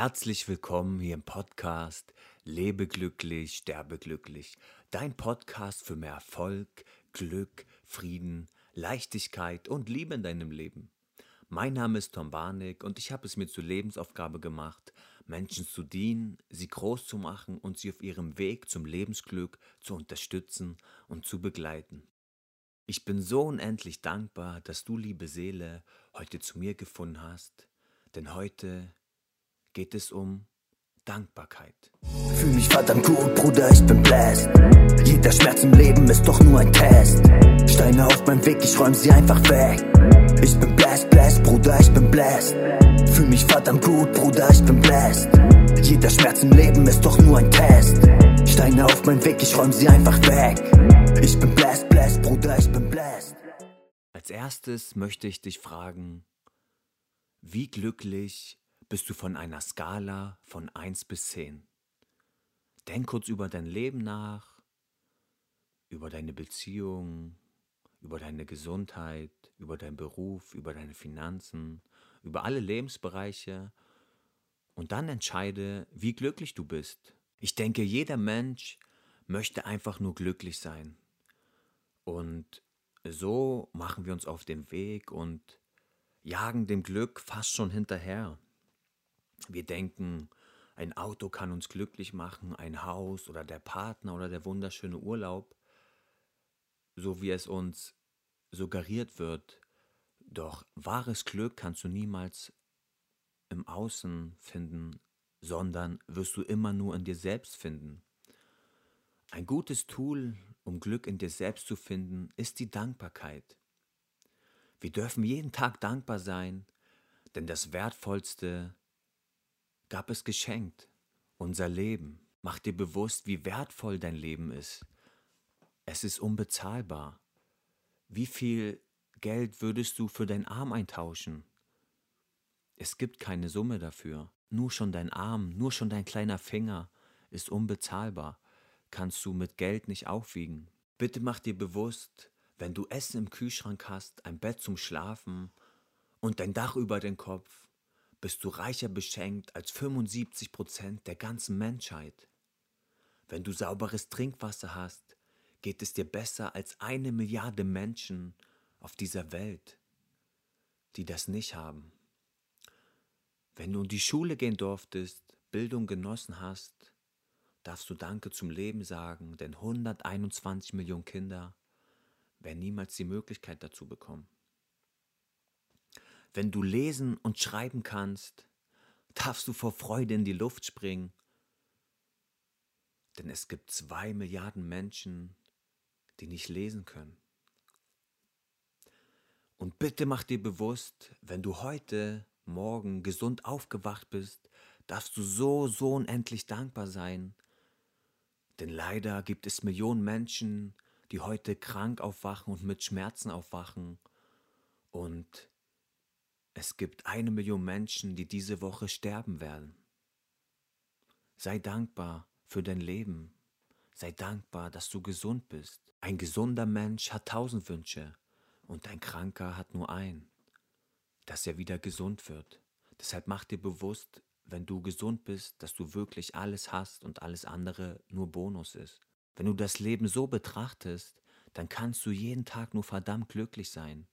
Herzlich willkommen hier im Podcast Lebe glücklich, sterbe glücklich. Dein Podcast für mehr Erfolg, Glück, Frieden, Leichtigkeit und Liebe in deinem Leben. Mein Name ist Tom Barnick und ich habe es mir zur Lebensaufgabe gemacht, Menschen zu dienen, sie groß zu machen und sie auf ihrem Weg zum Lebensglück zu unterstützen und zu begleiten. Ich bin so unendlich dankbar, dass du, liebe Seele, heute zu mir gefunden hast, denn heute geht es um Dankbarkeit. Fühl mich verdammt gut, Bruder, ich bin blessed. Jeder Schmerz im Leben ist doch nur ein Test. Steine auf meinem Weg, ich räum sie einfach weg. Ich bin blessed, blessed, Bruder, ich bin blessed. Fühl mich verdammt gut, Bruder, ich bin blessed. Jeder Schmerz im Leben ist doch nur ein Test. Steine auf meinem Weg, ich räum sie einfach weg. Ich bin blessed, blessed, Bruder, ich bin blessed. Als erstes möchte ich dich fragen, wie glücklich bist du von einer Skala von 1 bis 10? Denk kurz über dein Leben nach, über deine Beziehung, über deine Gesundheit, über deinen Beruf, über deine Finanzen, über alle Lebensbereiche und dann entscheide, wie glücklich du bist. Ich denke, jeder Mensch möchte einfach nur glücklich sein. Und so machen wir uns auf den Weg und jagen dem Glück fast schon hinterher. Wir denken, ein Auto kann uns glücklich machen, ein Haus oder der Partner oder der wunderschöne Urlaub, so wie es uns suggeriert wird. Doch wahres Glück kannst du niemals im Außen finden, sondern wirst du immer nur in dir selbst finden. Ein gutes Tool, um Glück in dir selbst zu finden, ist die Dankbarkeit. Wir dürfen jeden Tag dankbar sein, denn das Wertvollste gab es geschenkt, unser Leben. Mach dir bewusst, wie wertvoll dein Leben ist. Es ist unbezahlbar. Wie viel Geld würdest du für deinen Arm eintauschen? Es gibt keine Summe dafür. Nur schon dein Arm, nur schon dein kleiner Finger ist unbezahlbar. Kannst du mit Geld nicht aufwiegen. Bitte mach dir bewusst, wenn du Essen im Kühlschrank hast, ein Bett zum Schlafen und dein Dach über den Kopf, bist du reicher beschenkt als 75 Prozent der ganzen Menschheit. Wenn du sauberes Trinkwasser hast, geht es dir besser als eine Milliarde Menschen auf dieser Welt, die das nicht haben. Wenn du in die Schule gehen durftest, Bildung genossen hast, darfst du Danke zum Leben sagen, denn 121 Millionen Kinder werden niemals die Möglichkeit dazu bekommen. Wenn du lesen und schreiben kannst, darfst du vor Freude in die Luft springen. Denn es gibt zwei Milliarden Menschen, die nicht lesen können. Und bitte mach dir bewusst, wenn du heute Morgen gesund aufgewacht bist, darfst du so, so unendlich dankbar sein. Denn leider gibt es Millionen Menschen, die heute krank aufwachen und mit Schmerzen aufwachen. Und es gibt eine Million Menschen, die diese Woche sterben werden. Sei dankbar für dein Leben. Sei dankbar, dass du gesund bist. Ein gesunder Mensch hat tausend Wünsche und ein Kranker hat nur einen, dass er wieder gesund wird. Deshalb mach dir bewusst, wenn du gesund bist, dass du wirklich alles hast und alles andere nur Bonus ist. Wenn du das Leben so betrachtest, dann kannst du jeden Tag nur verdammt glücklich sein.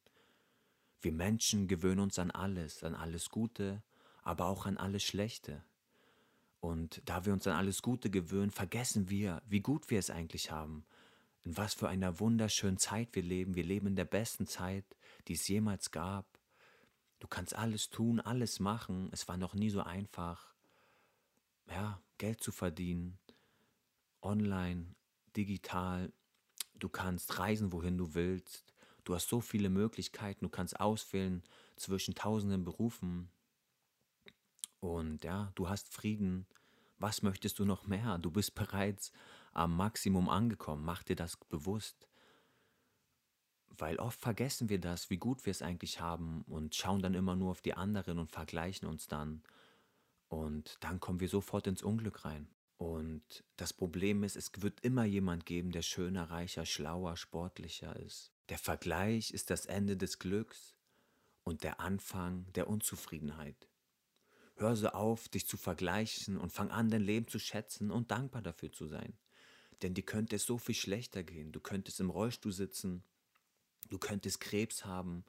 Wir Menschen gewöhnen uns an alles, an alles Gute, aber auch an alles Schlechte. Und da wir uns an alles Gute gewöhnen, vergessen wir, wie gut wir es eigentlich haben. In was für einer wunderschönen Zeit wir leben. Wir leben in der besten Zeit, die es jemals gab. Du kannst alles tun, alles machen. Es war noch nie so einfach, ja, Geld zu verdienen. Online, digital. Du kannst reisen, wohin du willst. Du hast so viele Möglichkeiten, du kannst auswählen zwischen tausenden Berufen. Und ja, du hast Frieden. Was möchtest du noch mehr? Du bist bereits am Maximum angekommen. Mach dir das bewusst. Weil oft vergessen wir das, wie gut wir es eigentlich haben und schauen dann immer nur auf die anderen und vergleichen uns dann. Und dann kommen wir sofort ins Unglück rein. Und das Problem ist, es wird immer jemand geben, der schöner, reicher, schlauer, sportlicher ist. Der Vergleich ist das Ende des Glücks und der Anfang der Unzufriedenheit. Hör so auf, dich zu vergleichen und fang an, dein Leben zu schätzen und dankbar dafür zu sein. Denn dir könnte es so viel schlechter gehen. Du könntest im Rollstuhl sitzen, du könntest Krebs haben,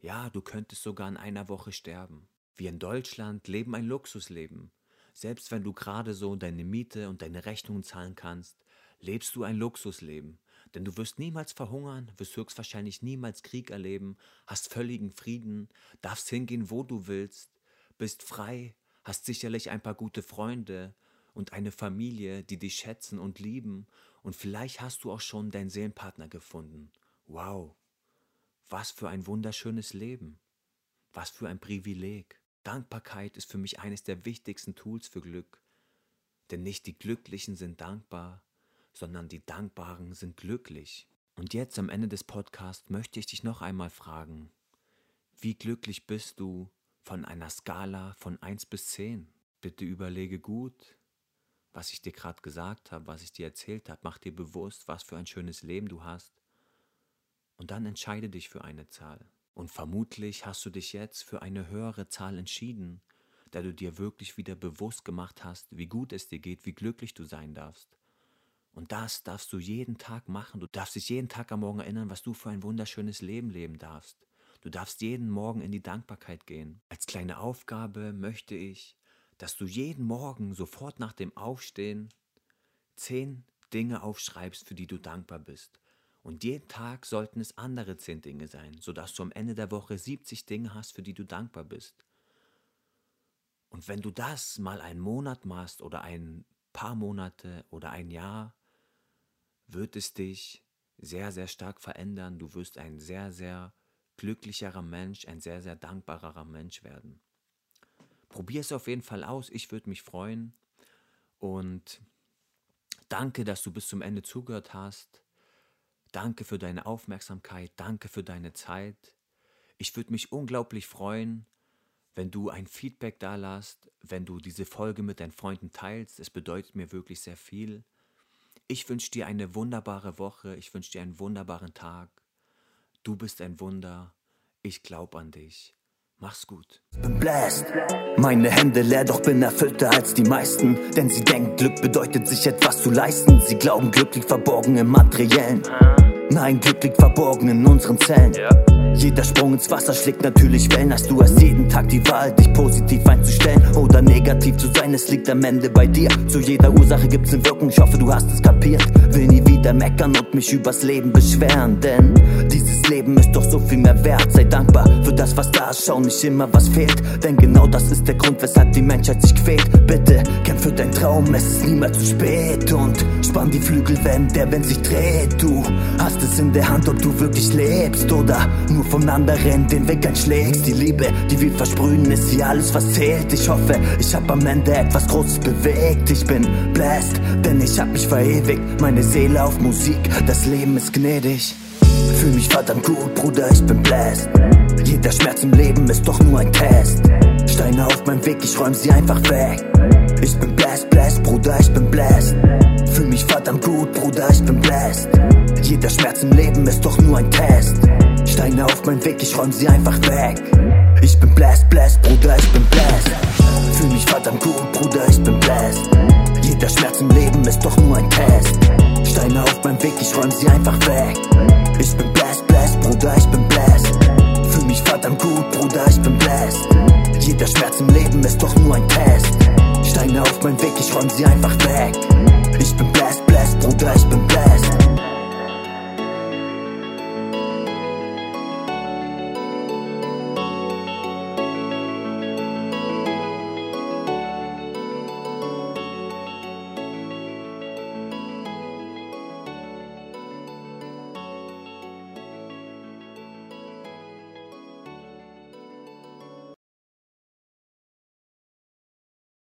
ja, du könntest sogar in einer Woche sterben. Wir in Deutschland leben ein Luxusleben. Selbst wenn du gerade so deine Miete und deine Rechnungen zahlen kannst, lebst du ein Luxusleben. Denn du wirst niemals verhungern, wirst höchstwahrscheinlich niemals Krieg erleben, hast völligen Frieden, darfst hingehen, wo du willst, bist frei, hast sicherlich ein paar gute Freunde und eine Familie, die dich schätzen und lieben, und vielleicht hast du auch schon deinen Seelenpartner gefunden. Wow, was für ein wunderschönes Leben, was für ein Privileg. Dankbarkeit ist für mich eines der wichtigsten Tools für Glück, denn nicht die Glücklichen sind dankbar, sondern die Dankbaren sind glücklich. Und jetzt am Ende des Podcasts möchte ich dich noch einmal fragen, wie glücklich bist du von einer Skala von 1 bis 10? Bitte überlege gut, was ich dir gerade gesagt habe, was ich dir erzählt habe. Mach dir bewusst, was für ein schönes Leben du hast. Und dann entscheide dich für eine Zahl. Und vermutlich hast du dich jetzt für eine höhere Zahl entschieden, da du dir wirklich wieder bewusst gemacht hast, wie gut es dir geht, wie glücklich du sein darfst. Und das darfst du jeden Tag machen. Du darfst dich jeden Tag am Morgen erinnern, was du für ein wunderschönes Leben leben darfst. Du darfst jeden Morgen in die Dankbarkeit gehen. Als kleine Aufgabe möchte ich, dass du jeden Morgen sofort nach dem Aufstehen zehn Dinge aufschreibst, für die du dankbar bist. Und jeden Tag sollten es andere zehn Dinge sein, sodass du am Ende der Woche 70 Dinge hast, für die du dankbar bist. Und wenn du das mal einen Monat machst oder ein paar Monate oder ein Jahr, wird es dich sehr, sehr stark verändern. Du wirst ein sehr, sehr glücklicherer Mensch, ein sehr, sehr dankbarerer Mensch werden. Probier es auf jeden Fall aus. Ich würde mich freuen. Und danke, dass du bis zum Ende zugehört hast. Danke für deine Aufmerksamkeit. Danke für deine Zeit. Ich würde mich unglaublich freuen, wenn du ein Feedback da lässt, wenn du diese Folge mit deinen Freunden teilst. Es bedeutet mir wirklich sehr viel. Ich wünsche dir eine wunderbare Woche, ich wünsche dir einen wunderbaren Tag. Du bist ein Wunder, ich glaube an dich. Mach's gut. Bin bläst, meine Hände leer, doch bin erfüllter als die meisten. Denn sie denken, Glück bedeutet sich etwas zu leisten. Sie glauben, Glück liegt verborgen im Materiellen. Nein, Glück liegt verborgen in unseren Zellen. Jeder Sprung ins Wasser schlägt natürlich Wellen. Hast du hast jeden Tag die Wahl, dich positiv einzustellen oder negativ zu sein. Es liegt am Ende bei dir. Zu jeder Ursache gibt's eine Wirkung. Ich hoffe, du hast es kapiert. Will nie wieder meckern und mich übers Leben beschweren. Denn dieses Leben ist doch so viel mehr wert. Sei dankbar für das, was da ist. Schau nicht immer, was fehlt. Denn genau das ist der Grund, weshalb die Menschheit sich quält. Bitte kämpf für deinen Traum, es ist niemals zu spät. Und spann die Flügel, wenn der Wind sich dreht. Du hast es in der Hand, ob du wirklich lebst oder nur von anderen den Weg einschlägst. Die Liebe, die wir versprühen, ist hier alles, was zählt. Ich hoffe, ich hab am Ende etwas Großes bewegt. Ich bin blessed, denn ich hab mich verewigt. Meine Seele auf Musik, das Leben ist gnädig. Fühl mich verdammt gut, Bruder, ich bin blessed. Jeder Schmerz im Leben ist doch nur ein Test. Steine auf meinem Weg, ich räum sie einfach weg. Ich bin blessed, blessed, Bruder, ich bin blessed. Fühl mich verdammt gut, Bruder, ich bin blessed. Jeder Schmerz im Leben ist doch nur ein Test. Steine auf mein Weg, ich räum sie einfach weg. Ich bin blessed, blessed, Bruder, ich bin blessed. Fühl mich verdammt gut, Bruder, ich bin blessed. Jeder Schmerz im Leben ist doch nur ein Test. Steine auf mein Weg, ich räum sie einfach weg. Ich bin blessed, blessed, Bruder, ich bin blessed. Fühl mich verdammt gut, Bruder, ich bin blessed. Jeder Schmerz im Leben ist doch nur ein Test. Steine auf mein Weg, ich räum sie einfach weg. Ich bin blessed, blessed, Bruder, ich bin blessed.